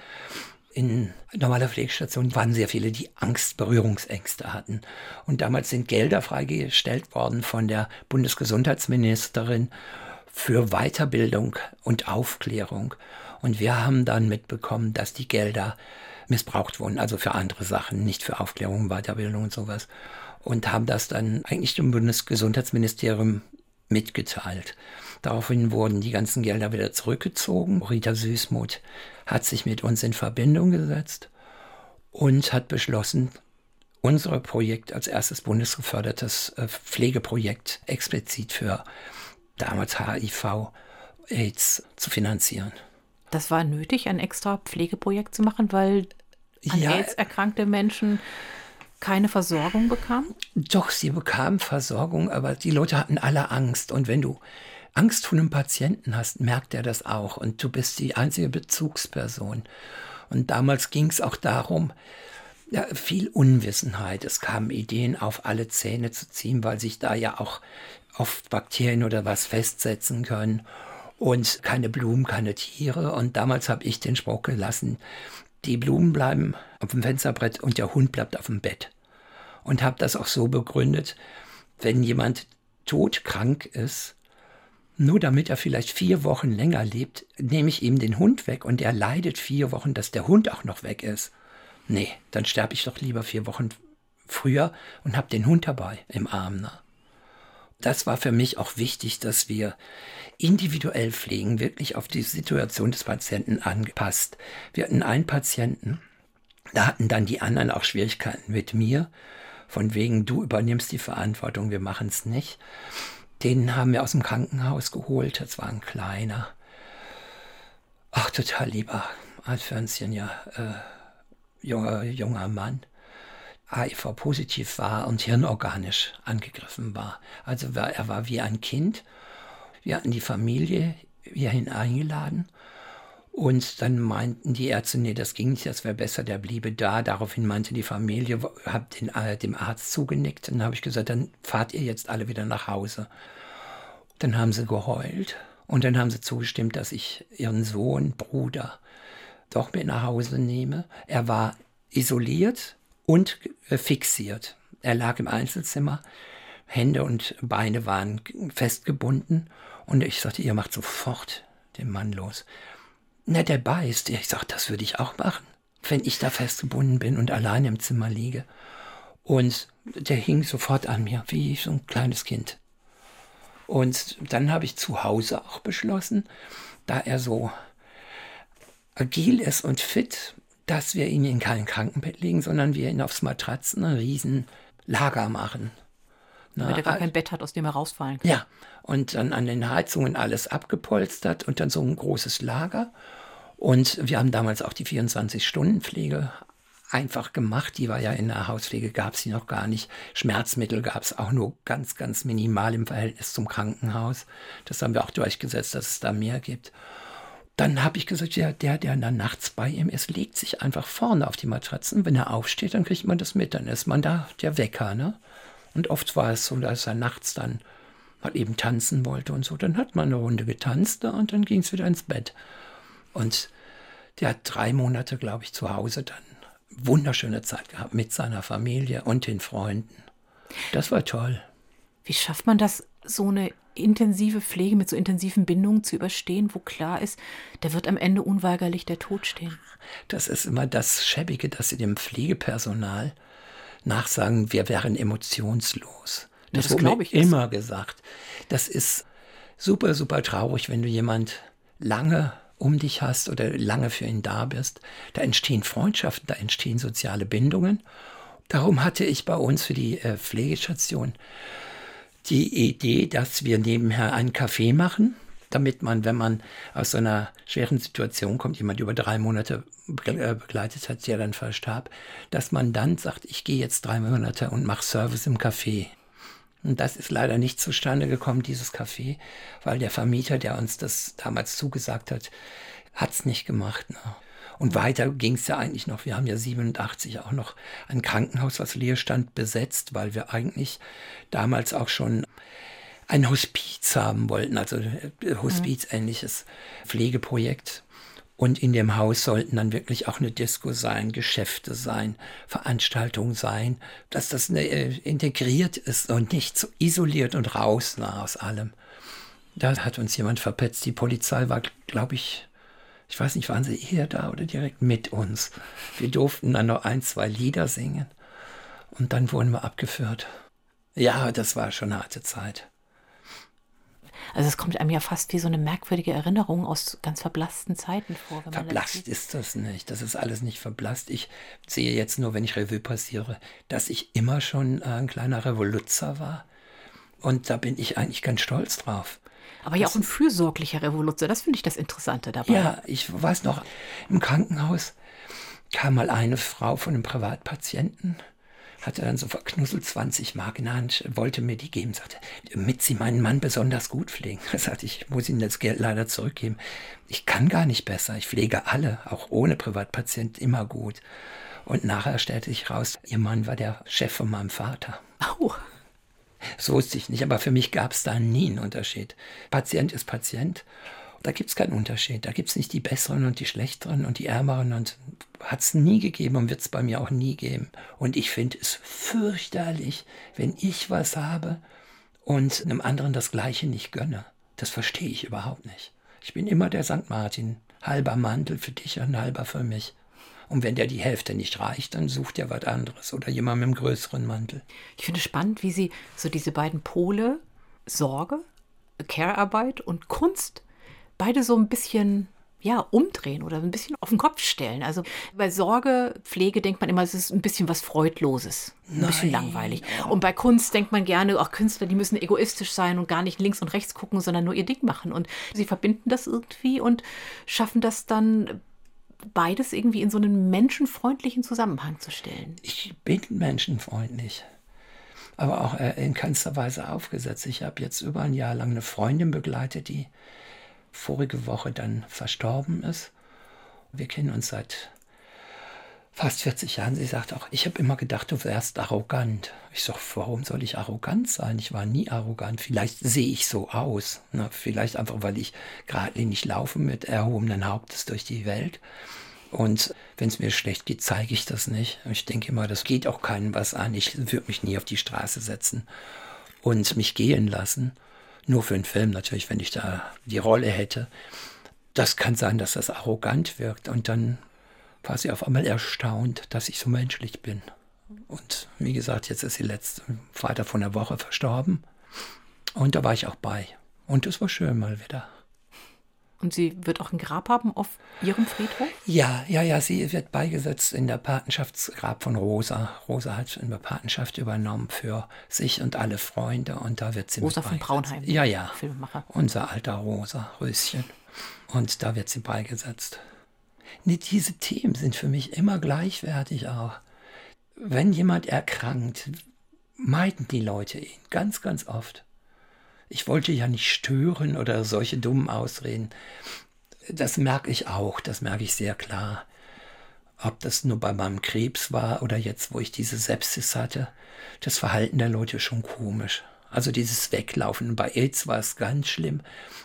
Speaker 2: In normaler Pflegestation waren sehr viele, die Angst, Berührungsängste hatten. Und damals sind Gelder freigestellt worden von der Bundesgesundheitsministerin für Weiterbildung und Aufklärung. Und wir haben dann mitbekommen, dass die Gelder missbraucht wurden, also für andere Sachen, nicht für Aufklärung, Weiterbildung und sowas. Und haben das dann eigentlich dem Bundesgesundheitsministerium mitgeteilt. Daraufhin wurden die ganzen Gelder wieder zurückgezogen. Rita Süßmuth hat sich mit uns in Verbindung gesetzt und hat beschlossen, unser Projekt als erstes bundesgefördertes äh, Pflegeprojekt explizit für damals HIV AIDS zu finanzieren.
Speaker 3: Das war nötig, ein extra Pflegeprojekt zu machen, weil an ja, AIDS erkrankte Menschen keine Versorgung bekamen?
Speaker 2: Doch, sie bekamen Versorgung, aber die Leute hatten alle Angst. Und wenn du Angst vor einem Patienten hast, merkt er das auch. Und du bist die einzige Bezugsperson. Und damals ging es auch darum, ja, viel Unwissenheit. Es kamen Ideen auf, alle Zähne zu ziehen, weil sich da ja auch oft Bakterien oder was festsetzen können. Und keine Blumen, keine Tiere. Und damals habe ich den Spruch gelassen, die Blumen bleiben auf dem Fensterbrett und der Hund bleibt auf dem Bett und habe das auch so begründet, wenn jemand todkrank ist, nur damit er vielleicht vier Wochen länger lebt, nehme ich ihm den Hund weg und er leidet vier Wochen, dass der Hund auch noch weg ist. Nee, dann sterbe ich doch lieber vier Wochen früher und habe den Hund dabei im Arm. Ne? Das war für mich auch wichtig, dass wir individuell pflegen, wirklich auf die Situation des Patienten angepasst. Wir hatten einen Patienten, da hatten dann die anderen auch Schwierigkeiten mit mir, von wegen, du übernimmst die Verantwortung, wir machen es nicht. Den haben wir aus dem Krankenhaus geholt, das war ein kleiner, ach, total lieber Alfönschen, ja, äh, junger, junger Mann. HIV-positiv war und hirnorganisch angegriffen war. Also er war wie ein Kind. Wir hatten die Familie hierhin eingeladen und dann meinten die Ärzte, nee, das ging nicht, das wäre besser, der bliebe da. Daraufhin meinte die Familie, hab den, äh, dem Arzt zugenickt. Dann habe ich gesagt, dann fahrt ihr jetzt alle wieder nach Hause. Dann haben sie geheult und dann haben sie zugestimmt, dass ich ihren Sohn, Bruder, doch mit nach Hause nehme. Er war isoliert und äh, fixiert. Er lag im Einzelzimmer, Hände und Beine waren festgebunden und ich sagte, ihr macht sofort den Mann los. Na, der beißt. Ich sag, das würde ich auch machen, wenn ich da festgebunden bin und allein im Zimmer liege. Und der hing sofort an mir, wie so ein kleines Kind. Und dann habe ich zu Hause auch beschlossen, da er so agil ist und fit, dass wir ihn in kein Krankenbett legen, sondern wir ihn aufs Matratzen ein riesen Lager machen.
Speaker 3: Na, Weil er gar kein Bett hat, aus dem er rausfallen kann.
Speaker 2: Ja, und dann an den Heizungen alles abgepolstert und dann so ein großes Lager. Und wir haben damals auch die 24-Stunden-Pflege einfach gemacht. Die war ja in der Hauspflege, gab es sie noch gar nicht. Schmerzmittel gab es auch nur ganz, ganz minimal im Verhältnis zum Krankenhaus. Das haben wir auch durchgesetzt, dass es da mehr gibt. Dann habe ich gesagt, ja, der, der dann nachts bei ihm ist, legt sich einfach vorne auf die Matratzen. Wenn er aufsteht, dann kriegt man das mit. Dann ist man da der Wecker. Ne? Und oft war es so, dass er nachts dann mal eben tanzen wollte und so. Dann hat man eine Runde getanzt und dann ging es wieder ins Bett. Und der hat drei Monate, glaube ich, zu Hause dann wunderschöne Zeit gehabt mit seiner Familie und den Freunden. Das war toll.
Speaker 3: Wie schafft man das, so eine intensive Pflege mit so intensiven Bindungen zu überstehen, wo klar ist, da wird am Ende unweigerlich der Tod stehen?
Speaker 2: Das ist immer das Schäbige, dass sie dem Pflegepersonal nachsagen, wir wären emotionslos. Das, das wurde ich immer gesagt. Das ist super, super traurig, wenn du jemand lange um dich hast oder lange für ihn da bist. Da entstehen Freundschaften, da entstehen soziale Bindungen. Darum hatte ich bei uns für die äh, Pflegestation die Idee, dass wir nebenher einen Kaffee machen, damit man, wenn man aus so einer schweren Situation kommt, jemand über drei Monate äh, begleitet hat, der dann verstarb, dass man dann sagt, ich gehe jetzt drei Monate und mache Service im Café. Und das ist leider nicht zustande gekommen, dieses Café, weil der Vermieter, der uns das damals zugesagt hat, hat es nicht gemacht. Ne? Und weiter ging es ja eigentlich noch. Wir haben ja 87 auch noch ein Krankenhaus, was leer stand, besetzt, weil wir eigentlich damals auch schon ein Hospiz haben wollten, also äh, Hospiz-ähnliches Pflegeprojekt. Und in dem Haus sollten dann wirklich auch eine Disco sein, Geschäfte sein, Veranstaltungen sein, dass das eine, äh, integriert ist und nicht so isoliert und raus na, aus allem. Da hat uns jemand verpetzt. Die Polizei war, glaube ich, ich weiß nicht, waren sie eher da oder direkt mit uns. Wir durften dann noch ein, zwei Lieder singen und dann wurden wir abgeführt. Ja, das war schon eine harte Zeit.
Speaker 3: Also es kommt einem ja fast wie so eine merkwürdige Erinnerung aus ganz verblassten Zeiten vor.
Speaker 2: verblasst ist das nicht. Das ist alles nicht verblasst. Ich sehe jetzt nur, wenn ich Revue passiere, dass ich immer schon ein kleiner Revoluzer war. Und da bin ich eigentlich ganz stolz drauf.
Speaker 3: Aber ja auch ein fürsorglicher Revoluzer. Das finde ich das Interessante dabei.
Speaker 2: Ja, ich weiß noch, im Krankenhaus kam mal eine Frau von einem Privatpatienten hatte dann so verknusselt 20 Mark in der Hand, wollte mir die geben, sagte, damit Sie meinen Mann besonders gut pflegen. Da <laughs> sagte ich, ich muss Ihnen das Geld leider zurückgeben. Ich kann gar nicht besser. Ich pflege alle, auch ohne Privatpatient, immer gut. Und nachher stellte sich raus, ihr Mann war der Chef von meinem Vater.
Speaker 3: Au.
Speaker 2: Das wusste ich nicht, aber für mich gab es da nie einen Unterschied. Patient ist Patient da gibt es keinen Unterschied. Da gibt es nicht die besseren und die schlechteren und die ärmeren und hat es nie gegeben und wird es bei mir auch nie geben. Und ich finde es fürchterlich, wenn ich was habe und einem anderen das Gleiche nicht gönne. Das verstehe ich überhaupt nicht. Ich bin immer der St. Martin. Halber Mantel für dich und halber für mich. Und wenn der die Hälfte nicht reicht, dann sucht er was anderes oder jemand mit einem größeren Mantel.
Speaker 3: Ich finde spannend, wie Sie so diese beiden Pole, Sorge, Care-Arbeit und Kunst beide so ein bisschen ja, umdrehen oder ein bisschen auf den Kopf stellen. Also bei Sorge, Pflege denkt man immer, es ist ein bisschen was Freudloses, ein Nein. bisschen langweilig. Und bei Kunst denkt man gerne, auch Künstler, die müssen egoistisch sein und gar nicht links und rechts gucken, sondern nur ihr Ding machen. Und sie verbinden das irgendwie und schaffen das dann beides irgendwie in so einen menschenfreundlichen Zusammenhang zu stellen.
Speaker 2: Ich bin menschenfreundlich aber auch äh, in keinster Weise aufgesetzt. Ich habe jetzt über ein Jahr lang eine Freundin begleitet, die vorige Woche dann verstorben ist. Wir kennen uns seit fast 40 Jahren. Sie sagt auch, ich habe immer gedacht, du wärst arrogant. Ich sage, warum soll ich arrogant sein? Ich war nie arrogant. Vielleicht sehe ich so aus. Ne? Vielleicht einfach, weil ich geradlinig laufe mit erhobenen Hauptes durch die Welt. Und wenn es mir schlecht geht, zeige ich das nicht. Ich denke immer, das geht auch keinem was an. Ich würde mich nie auf die Straße setzen und mich gehen lassen. Nur für einen Film natürlich, wenn ich da die Rolle hätte. Das kann sein, dass das arrogant wirkt. Und dann war sie auf einmal erstaunt, dass ich so menschlich bin. Und wie gesagt, jetzt ist sie letzte Freitag von der Woche verstorben. Und da war ich auch bei. Und es war schön mal wieder.
Speaker 3: Und sie wird auch ein Grab haben auf ihrem Friedhof?
Speaker 2: Ja, ja, ja, sie wird beigesetzt in der Patenschaftsgrab von Rosa. Rosa hat eine Patenschaft übernommen für sich und alle Freunde und da wird sie
Speaker 3: Rosa von Braunheim.
Speaker 2: Ja, ja. Filmemacher. Unser alter Rosa, Röschen. Und da wird sie beigesetzt. Nee, diese Themen sind für mich immer gleichwertig auch. Wenn jemand erkrankt, meiden die Leute ihn ganz, ganz oft. Ich wollte ja nicht stören oder solche dummen Ausreden. Das merke ich auch, das merke ich sehr klar. Ob das nur bei meinem Krebs war oder jetzt, wo ich diese Sepsis hatte, das Verhalten der Leute schon komisch. Also dieses Weglaufen. Bei AIDS war es ganz schlimm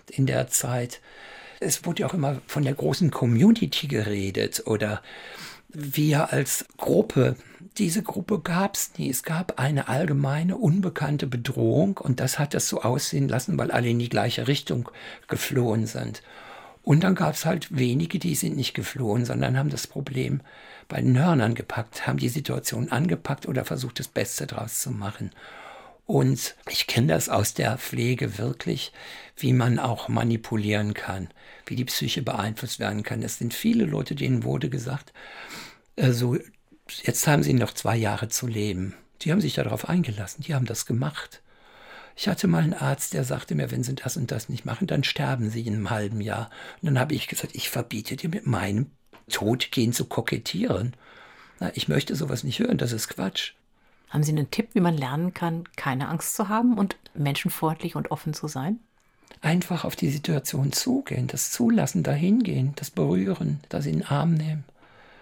Speaker 2: in der Zeit. Es wurde ja auch immer von der großen Community geredet oder wir als Gruppe. Diese Gruppe gab es nie. Es gab eine allgemeine, unbekannte Bedrohung und das hat das so aussehen lassen, weil alle in die gleiche Richtung geflohen sind. Und dann gab es halt wenige, die sind nicht geflohen, sondern haben das Problem bei den Hörnern gepackt, haben die Situation angepackt oder versucht, das Beste draus zu machen. Und ich kenne das aus der Pflege wirklich, wie man auch manipulieren kann, wie die Psyche beeinflusst werden kann. Es sind viele Leute, denen wurde gesagt, also jetzt haben sie noch zwei Jahre zu leben. Die haben sich darauf eingelassen, die haben das gemacht. Ich hatte mal einen Arzt, der sagte mir, wenn Sie das und das nicht machen, dann sterben Sie in einem halben Jahr. Und dann habe ich gesagt, ich verbiete dir mit meinem Todgehen zu kokettieren. Na, ich möchte sowas nicht hören, das ist Quatsch.
Speaker 3: Haben Sie einen Tipp, wie man lernen kann, keine Angst zu haben und menschenfreundlich und offen zu sein?
Speaker 2: Einfach auf die Situation zugehen, das Zulassen, dahin gehen, das Berühren, das in den Arm nehmen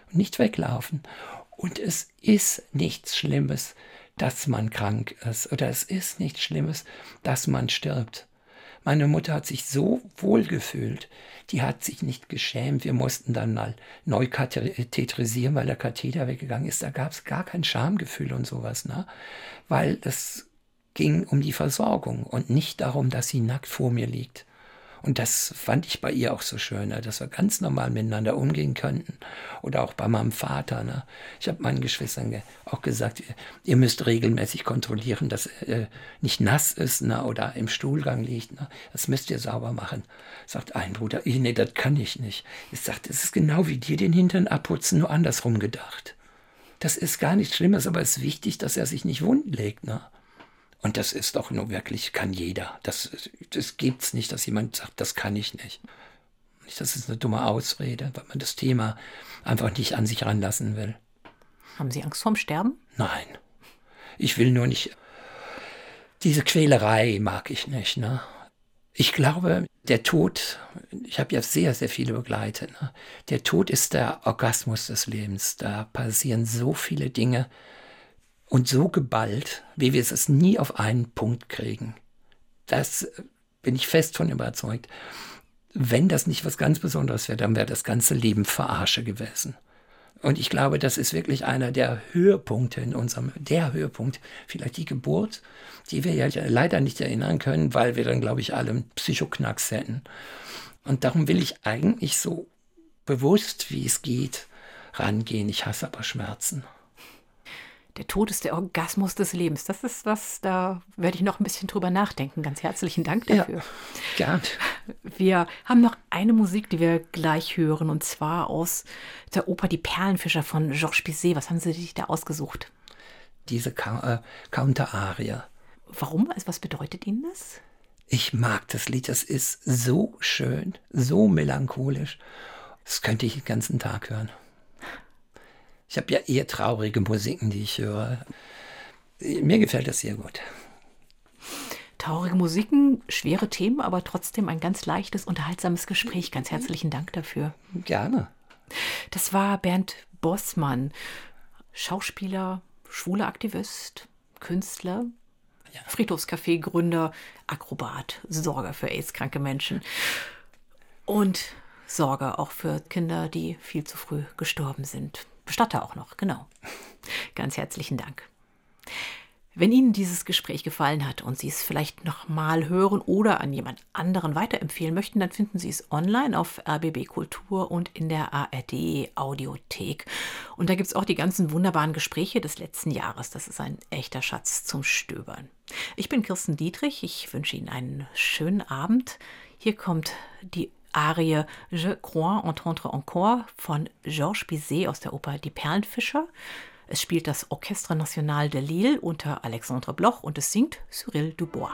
Speaker 2: und nicht weglaufen. Und es ist nichts Schlimmes, dass man krank ist oder es ist nichts Schlimmes, dass man stirbt. Meine Mutter hat sich so wohl gefühlt. Die hat sich nicht geschämt. Wir mussten dann mal neu katheterisieren, weil der Katheter weggegangen ist. Da gab es gar kein Schamgefühl und sowas, ne? Weil es ging um die Versorgung und nicht darum, dass sie nackt vor mir liegt. Und das fand ich bei ihr auch so schön, ne? dass wir ganz normal miteinander umgehen könnten. Oder auch bei meinem Vater. Ne? Ich habe meinen Geschwistern auch gesagt, ihr müsst regelmäßig kontrollieren, dass er äh, nicht nass ist ne? oder im Stuhlgang liegt. Ne? Das müsst ihr sauber machen. Sagt ein Bruder, nee, das kann ich nicht. Ich sagte, es ist genau wie dir den Hintern abputzen, nur andersrum gedacht. Das ist gar nichts Schlimmes, aber es ist wichtig, dass er sich nicht wund legt. Ne? Und das ist doch nur wirklich, kann jeder. Das, das es nicht, dass jemand sagt, das kann ich nicht. Das ist eine dumme Ausrede, weil man das Thema einfach nicht an sich ranlassen will.
Speaker 3: Haben Sie Angst vorm Sterben?
Speaker 2: Nein. Ich will nur nicht. Diese Quälerei mag ich nicht. Ne? Ich glaube, der Tod, ich habe ja sehr, sehr viele begleitet. Ne? Der Tod ist der Orgasmus des Lebens. Da passieren so viele Dinge, und so geballt, wie wir es nie auf einen Punkt kriegen. Das bin ich fest von überzeugt. Wenn das nicht was ganz Besonderes wäre, dann wäre das ganze Leben Verarsche gewesen. Und ich glaube, das ist wirklich einer der Höhepunkte in unserem, der Höhepunkt, vielleicht die Geburt, die wir ja leider nicht erinnern können, weil wir dann, glaube ich, alle einen Psychoknacks hätten. Und darum will ich eigentlich so bewusst, wie es geht, rangehen. Ich hasse aber Schmerzen.
Speaker 3: Der Tod ist der Orgasmus des Lebens. Das ist was, da werde ich noch ein bisschen drüber nachdenken. Ganz herzlichen Dank dafür. Ja,
Speaker 2: gern.
Speaker 3: Wir haben noch eine Musik, die wir gleich hören, und zwar aus der Oper Die Perlenfischer von Georges Bizet. Was haben Sie sich da ausgesucht?
Speaker 2: Diese Ka äh, Counter-Arie.
Speaker 3: Warum? Also was bedeutet Ihnen das?
Speaker 2: Ich mag das Lied. Das ist so schön, so melancholisch. Das könnte ich den ganzen Tag hören. Ich habe ja eher traurige Musiken, die ich höre. Mir gefällt das sehr gut.
Speaker 3: Traurige Musiken, schwere Themen, aber trotzdem ein ganz leichtes, unterhaltsames Gespräch. Ganz herzlichen Dank dafür.
Speaker 2: Gerne.
Speaker 3: Das war Bernd Bossmann, Schauspieler, schwuler Aktivist, Künstler, ja. Friedhofscafé-Gründer, Akrobat, Sorger für AIDS-kranke Menschen und Sorger auch für Kinder, die viel zu früh gestorben sind. Bestatter auch noch, genau. Ganz herzlichen Dank. Wenn Ihnen dieses Gespräch gefallen hat und Sie es vielleicht nochmal hören oder an jemand anderen weiterempfehlen möchten, dann finden Sie es online auf RBB Kultur und in der ARD Audiothek. Und da gibt es auch die ganzen wunderbaren Gespräche des letzten Jahres. Das ist ein echter Schatz zum Stöbern. Ich bin Kirsten Dietrich. Ich wünsche Ihnen einen schönen Abend. Hier kommt die Arie Je crois entendre encore von Georges Bizet aus der Oper Die Perlenfischer. Es spielt das Orchestre National de Lille unter Alexandre Bloch und es singt Cyril Dubois.